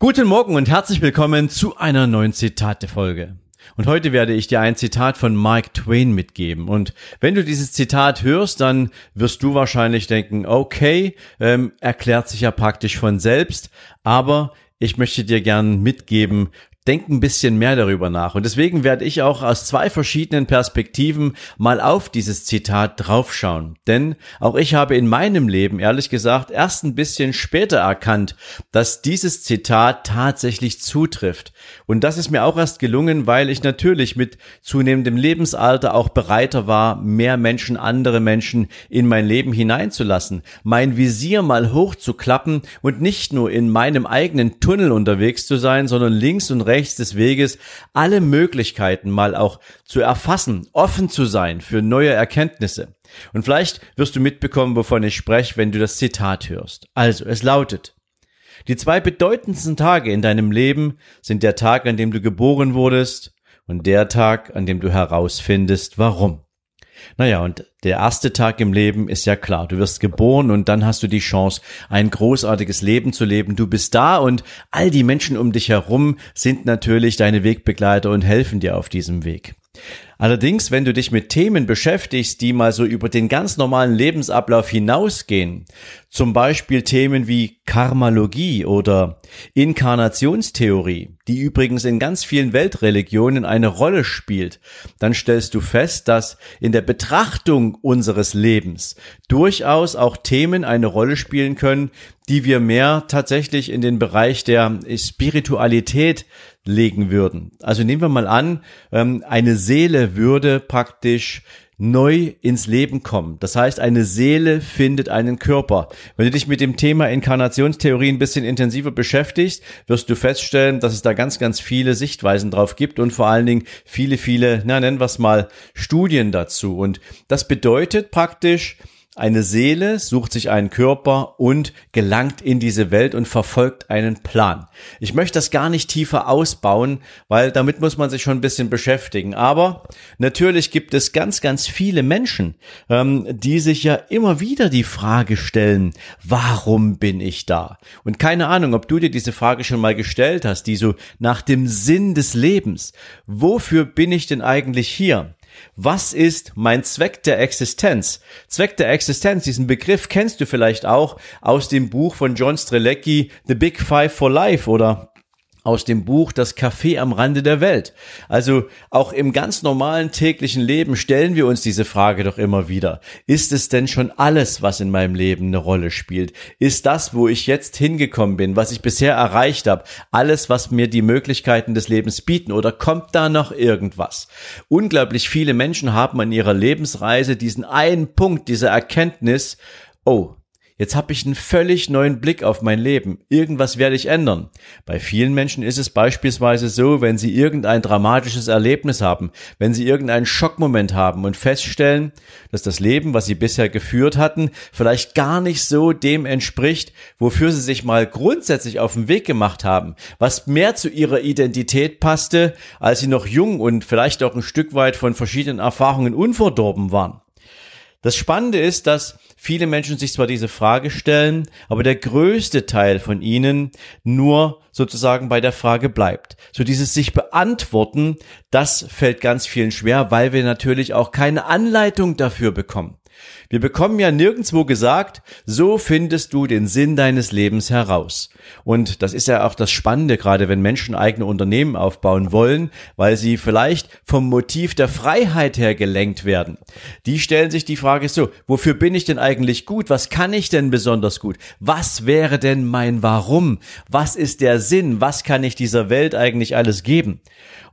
Guten Morgen und herzlich willkommen zu einer neuen Zitate-Folge. Und heute werde ich dir ein Zitat von Mark Twain mitgeben. Und wenn du dieses Zitat hörst, dann wirst du wahrscheinlich denken, okay, ähm, erklärt sich ja praktisch von selbst, aber ich möchte dir gern mitgeben, denk ein bisschen mehr darüber nach. Und deswegen werde ich auch aus zwei verschiedenen Perspektiven mal auf dieses Zitat draufschauen. Denn auch ich habe in meinem Leben, ehrlich gesagt, erst ein bisschen später erkannt, dass dieses Zitat tatsächlich zutrifft. Und das ist mir auch erst gelungen, weil ich natürlich mit zunehmendem Lebensalter auch bereiter war, mehr Menschen, andere Menschen in mein Leben hineinzulassen, mein Visier mal hochzuklappen und nicht nur in meinem eigenen Tunnel unterwegs zu sein, sondern links und rechts rechts des Weges alle Möglichkeiten mal auch zu erfassen, offen zu sein für neue Erkenntnisse. Und vielleicht wirst du mitbekommen, wovon ich spreche, wenn du das Zitat hörst. Also, es lautet, die zwei bedeutendsten Tage in deinem Leben sind der Tag, an dem du geboren wurdest und der Tag, an dem du herausfindest, warum. Naja, und der erste Tag im Leben ist ja klar. Du wirst geboren und dann hast du die Chance, ein großartiges Leben zu leben. Du bist da und all die Menschen um dich herum sind natürlich deine Wegbegleiter und helfen dir auf diesem Weg. Allerdings, wenn du dich mit Themen beschäftigst, die mal so über den ganz normalen Lebensablauf hinausgehen, zum Beispiel Themen wie Karmalogie oder Inkarnationstheorie, die übrigens in ganz vielen Weltreligionen eine Rolle spielt, dann stellst du fest, dass in der Betrachtung unseres Lebens durchaus auch Themen eine Rolle spielen können, die wir mehr tatsächlich in den Bereich der Spiritualität legen würden. Also nehmen wir mal an, ähm, eine Seele würde praktisch neu ins Leben kommen. Das heißt, eine Seele findet einen Körper. Wenn du dich mit dem Thema Inkarnationstheorie ein bisschen intensiver beschäftigst, wirst du feststellen, dass es da ganz, ganz viele Sichtweisen drauf gibt und vor allen Dingen viele, viele, na, nennen wir es mal, Studien dazu. Und das bedeutet praktisch, eine Seele sucht sich einen Körper und gelangt in diese Welt und verfolgt einen Plan. Ich möchte das gar nicht tiefer ausbauen, weil damit muss man sich schon ein bisschen beschäftigen. Aber natürlich gibt es ganz, ganz viele Menschen, ähm, die sich ja immer wieder die Frage stellen, warum bin ich da? Und keine Ahnung, ob du dir diese Frage schon mal gestellt hast, die so nach dem Sinn des Lebens. Wofür bin ich denn eigentlich hier? Was ist mein Zweck der Existenz? Zweck der Existenz, diesen Begriff kennst du vielleicht auch aus dem Buch von John Strelecki, The Big Five for Life oder aus dem Buch Das Café am Rande der Welt. Also auch im ganz normalen täglichen Leben stellen wir uns diese Frage doch immer wieder. Ist es denn schon alles, was in meinem Leben eine Rolle spielt? Ist das, wo ich jetzt hingekommen bin, was ich bisher erreicht habe, alles, was mir die Möglichkeiten des Lebens bieten oder kommt da noch irgendwas? Unglaublich viele Menschen haben an ihrer Lebensreise diesen einen Punkt, diese Erkenntnis, oh, Jetzt habe ich einen völlig neuen Blick auf mein Leben. Irgendwas werde ich ändern. Bei vielen Menschen ist es beispielsweise so, wenn sie irgendein dramatisches Erlebnis haben, wenn sie irgendeinen Schockmoment haben und feststellen, dass das Leben, was sie bisher geführt hatten, vielleicht gar nicht so dem entspricht, wofür sie sich mal grundsätzlich auf den Weg gemacht haben, was mehr zu ihrer Identität passte, als sie noch jung und vielleicht auch ein Stück weit von verschiedenen Erfahrungen unverdorben waren. Das Spannende ist, dass viele Menschen sich zwar diese Frage stellen, aber der größte Teil von ihnen nur sozusagen bei der Frage bleibt. So dieses sich beantworten, das fällt ganz vielen schwer, weil wir natürlich auch keine Anleitung dafür bekommen. Wir bekommen ja nirgendwo gesagt, so findest du den Sinn deines Lebens heraus. Und das ist ja auch das Spannende, gerade wenn Menschen eigene Unternehmen aufbauen wollen, weil sie vielleicht vom Motiv der Freiheit her gelenkt werden. Die stellen sich die Frage so, wofür bin ich denn eigentlich gut? Was kann ich denn besonders gut? Was wäre denn mein Warum? Was ist der Sinn? Was kann ich dieser Welt eigentlich alles geben?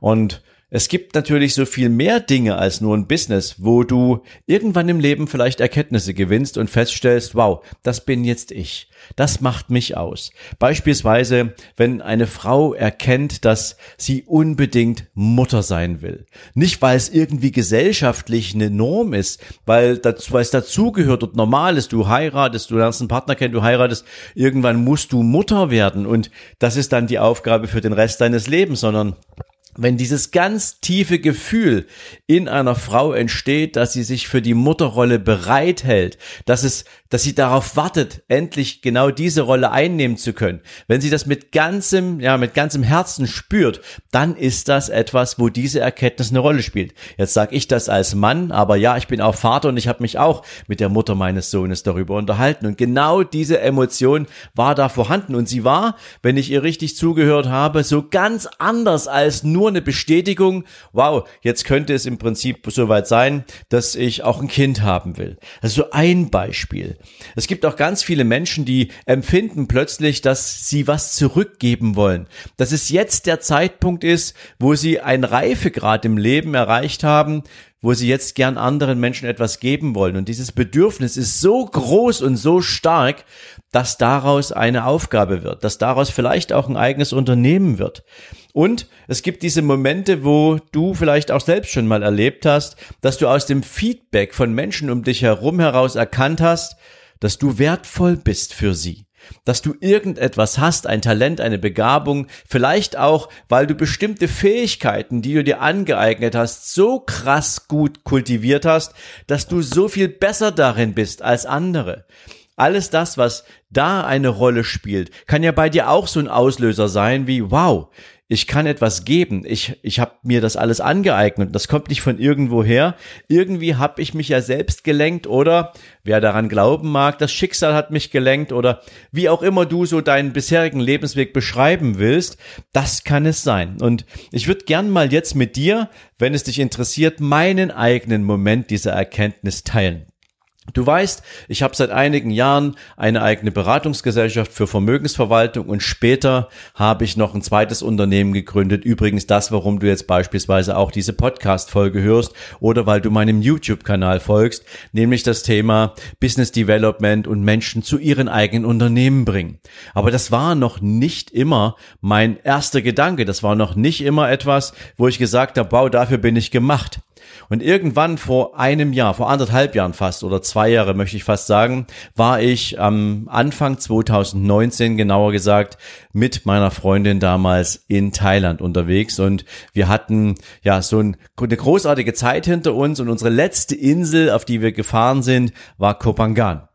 Und es gibt natürlich so viel mehr Dinge als nur ein Business, wo du irgendwann im Leben vielleicht Erkenntnisse gewinnst und feststellst, wow, das bin jetzt ich. Das macht mich aus. Beispielsweise, wenn eine Frau erkennt, dass sie unbedingt Mutter sein will. Nicht, weil es irgendwie gesellschaftlich eine Norm ist, weil, das, weil es dazugehört und normal ist, du heiratest, du lernst einen Partner kennen, du heiratest, irgendwann musst du Mutter werden und das ist dann die Aufgabe für den Rest deines Lebens, sondern wenn dieses ganz tiefe Gefühl in einer Frau entsteht, dass sie sich für die Mutterrolle bereithält, dass es, dass sie darauf wartet, endlich genau diese Rolle einnehmen zu können. Wenn sie das mit ganzem, ja, mit ganzem Herzen spürt, dann ist das etwas, wo diese Erkenntnis eine Rolle spielt. Jetzt sage ich das als Mann, aber ja, ich bin auch Vater und ich habe mich auch mit der Mutter meines Sohnes darüber unterhalten. Und genau diese Emotion war da vorhanden. Und sie war, wenn ich ihr richtig zugehört habe, so ganz anders als nur nur eine Bestätigung, wow, jetzt könnte es im Prinzip soweit sein, dass ich auch ein Kind haben will. Also ein Beispiel. Es gibt auch ganz viele Menschen, die empfinden plötzlich, dass sie was zurückgeben wollen. Dass es jetzt der Zeitpunkt ist, wo sie ein Reifegrad im Leben erreicht haben, wo sie jetzt gern anderen Menschen etwas geben wollen. Und dieses Bedürfnis ist so groß und so stark, dass daraus eine Aufgabe wird, dass daraus vielleicht auch ein eigenes Unternehmen wird. Und es gibt diese Momente, wo du vielleicht auch selbst schon mal erlebt hast, dass du aus dem Feedback von Menschen um dich herum heraus erkannt hast, dass du wertvoll bist für sie dass du irgendetwas hast, ein Talent, eine Begabung, vielleicht auch, weil du bestimmte Fähigkeiten, die du dir angeeignet hast, so krass gut kultiviert hast, dass du so viel besser darin bist als andere. Alles das, was da eine Rolle spielt, kann ja bei dir auch so ein Auslöser sein wie, wow, ich kann etwas geben. Ich, ich habe mir das alles angeeignet. Das kommt nicht von irgendwo her. Irgendwie habe ich mich ja selbst gelenkt oder wer daran glauben mag, das Schicksal hat mich gelenkt oder wie auch immer du so deinen bisherigen Lebensweg beschreiben willst, das kann es sein. Und ich würde gern mal jetzt mit dir, wenn es dich interessiert, meinen eigenen Moment dieser Erkenntnis teilen. Du weißt, ich habe seit einigen Jahren eine eigene Beratungsgesellschaft für Vermögensverwaltung und später habe ich noch ein zweites Unternehmen gegründet. Übrigens das, warum du jetzt beispielsweise auch diese Podcast-Folge hörst oder weil du meinem YouTube-Kanal folgst, nämlich das Thema Business Development und Menschen zu ihren eigenen Unternehmen bringen. Aber das war noch nicht immer mein erster Gedanke. Das war noch nicht immer etwas, wo ich gesagt habe, wow, dafür bin ich gemacht. Und irgendwann vor einem Jahr, vor anderthalb Jahren fast oder zwei Jahre möchte ich fast sagen, war ich am Anfang 2019 genauer gesagt mit meiner Freundin damals in Thailand unterwegs und wir hatten ja so ein, eine großartige Zeit hinter uns und unsere letzte Insel, auf die wir gefahren sind, war Kopangan.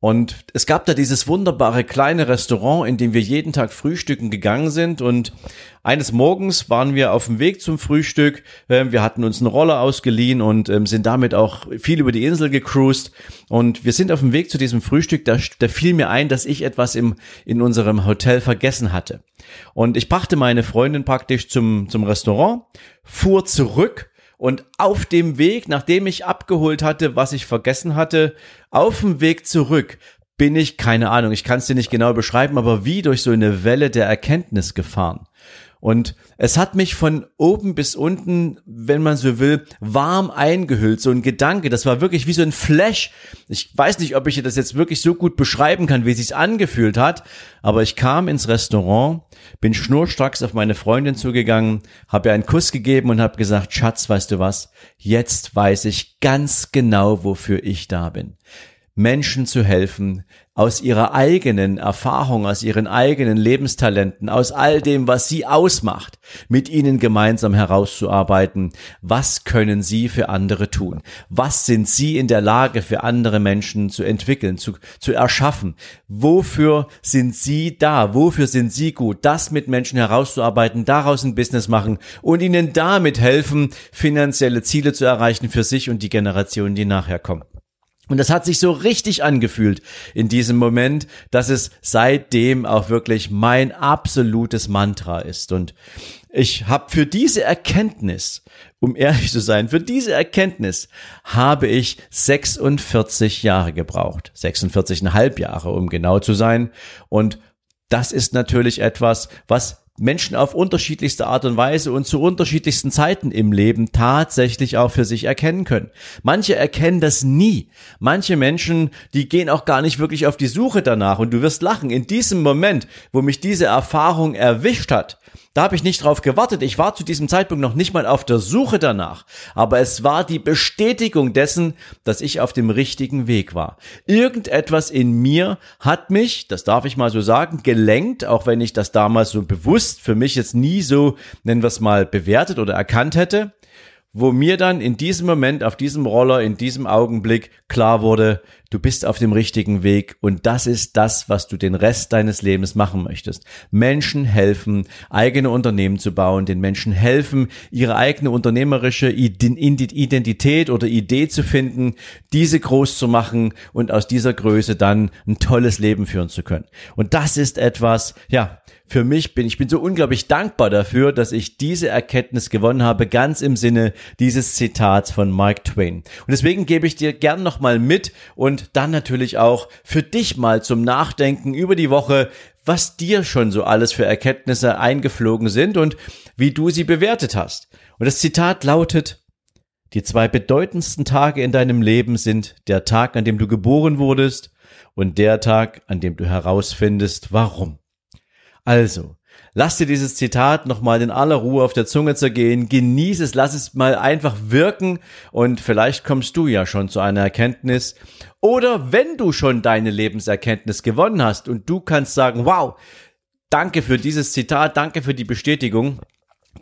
Und es gab da dieses wunderbare kleine Restaurant, in dem wir jeden Tag frühstücken gegangen sind. Und eines Morgens waren wir auf dem Weg zum Frühstück. Ähm, wir hatten uns einen Roller ausgeliehen und ähm, sind damit auch viel über die Insel gecruised. Und wir sind auf dem Weg zu diesem Frühstück. Da, da fiel mir ein, dass ich etwas im, in unserem Hotel vergessen hatte. Und ich brachte meine Freundin praktisch zum, zum Restaurant, fuhr zurück und auf dem Weg, nachdem ich abgeholt hatte, was ich vergessen hatte, auf dem Weg zurück bin ich, keine Ahnung, ich kann es dir nicht genau beschreiben, aber wie durch so eine Welle der Erkenntnis gefahren. Und es hat mich von oben bis unten, wenn man so will, warm eingehüllt. So ein Gedanke, das war wirklich wie so ein Flash. Ich weiß nicht, ob ich das jetzt wirklich so gut beschreiben kann, wie es sich angefühlt hat. Aber ich kam ins Restaurant, bin schnurstracks auf meine Freundin zugegangen, habe ihr einen Kuss gegeben und habe gesagt, Schatz, weißt du was? Jetzt weiß ich ganz genau, wofür ich da bin. Menschen zu helfen, aus ihrer eigenen Erfahrung, aus ihren eigenen Lebenstalenten, aus all dem, was sie ausmacht, mit ihnen gemeinsam herauszuarbeiten, was können sie für andere tun? Was sind sie in der Lage für andere Menschen zu entwickeln, zu, zu erschaffen? Wofür sind sie da? Wofür sind sie gut? Das mit Menschen herauszuarbeiten, daraus ein Business machen und ihnen damit helfen, finanzielle Ziele zu erreichen für sich und die Generationen, die nachher kommen. Und das hat sich so richtig angefühlt in diesem Moment, dass es seitdem auch wirklich mein absolutes Mantra ist. Und ich habe für diese Erkenntnis, um ehrlich zu sein, für diese Erkenntnis habe ich 46 Jahre gebraucht. 46,5 Jahre, um genau zu sein. Und das ist natürlich etwas, was Menschen auf unterschiedlichste Art und Weise und zu unterschiedlichsten Zeiten im Leben tatsächlich auch für sich erkennen können. Manche erkennen das nie. Manche Menschen, die gehen auch gar nicht wirklich auf die Suche danach und du wirst lachen. In diesem Moment, wo mich diese Erfahrung erwischt hat, da habe ich nicht drauf gewartet. Ich war zu diesem Zeitpunkt noch nicht mal auf der Suche danach. Aber es war die Bestätigung dessen, dass ich auf dem richtigen Weg war. Irgendetwas in mir hat mich, das darf ich mal so sagen, gelenkt, auch wenn ich das damals so bewusst für mich jetzt nie so, nennen wir es mal, bewertet oder erkannt hätte wo mir dann in diesem Moment, auf diesem Roller, in diesem Augenblick klar wurde, du bist auf dem richtigen Weg und das ist das, was du den Rest deines Lebens machen möchtest. Menschen helfen, eigene Unternehmen zu bauen, den Menschen helfen, ihre eigene unternehmerische Identität oder Idee zu finden, diese groß zu machen und aus dieser Größe dann ein tolles Leben führen zu können. Und das ist etwas, ja, für mich bin. Ich bin so unglaublich dankbar dafür, dass ich diese Erkenntnis gewonnen habe, ganz im Sinne dieses Zitats von Mark Twain. Und deswegen gebe ich dir gern nochmal mit und dann natürlich auch für dich mal zum Nachdenken über die Woche, was dir schon so alles für Erkenntnisse eingeflogen sind und wie du sie bewertet hast. Und das Zitat lautet, die zwei bedeutendsten Tage in deinem Leben sind der Tag, an dem du geboren wurdest und der Tag, an dem du herausfindest, warum. Also, lass dir dieses Zitat nochmal in aller Ruhe auf der Zunge zergehen, genieß es, lass es mal einfach wirken. Und vielleicht kommst du ja schon zu einer Erkenntnis. Oder wenn du schon deine Lebenserkenntnis gewonnen hast und du kannst sagen, wow, danke für dieses Zitat, danke für die Bestätigung,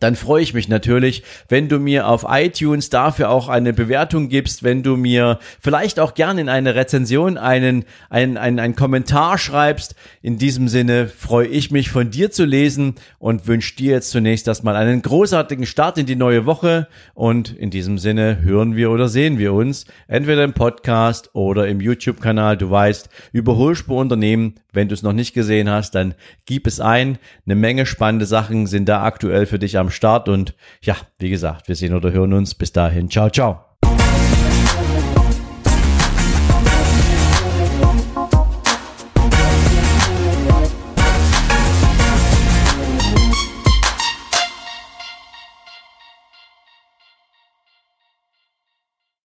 dann freue ich mich natürlich, wenn du mir auf iTunes dafür auch eine Bewertung gibst, wenn du mir vielleicht auch gerne in eine Rezension einen, einen, einen, einen Kommentar schreibst. In diesem Sinne freue ich mich von dir zu lesen und wünsche dir jetzt zunächst erstmal einen großartigen Start in die neue Woche und in diesem Sinne hören wir oder sehen wir uns entweder im Podcast oder im YouTube-Kanal. Du weißt, Überholspur Unternehmen, wenn du es noch nicht gesehen hast, dann gib es ein. Eine Menge spannende Sachen sind da aktuell für dich am Start und ja, wie gesagt, wir sehen oder hören uns. Bis dahin, ciao, ciao.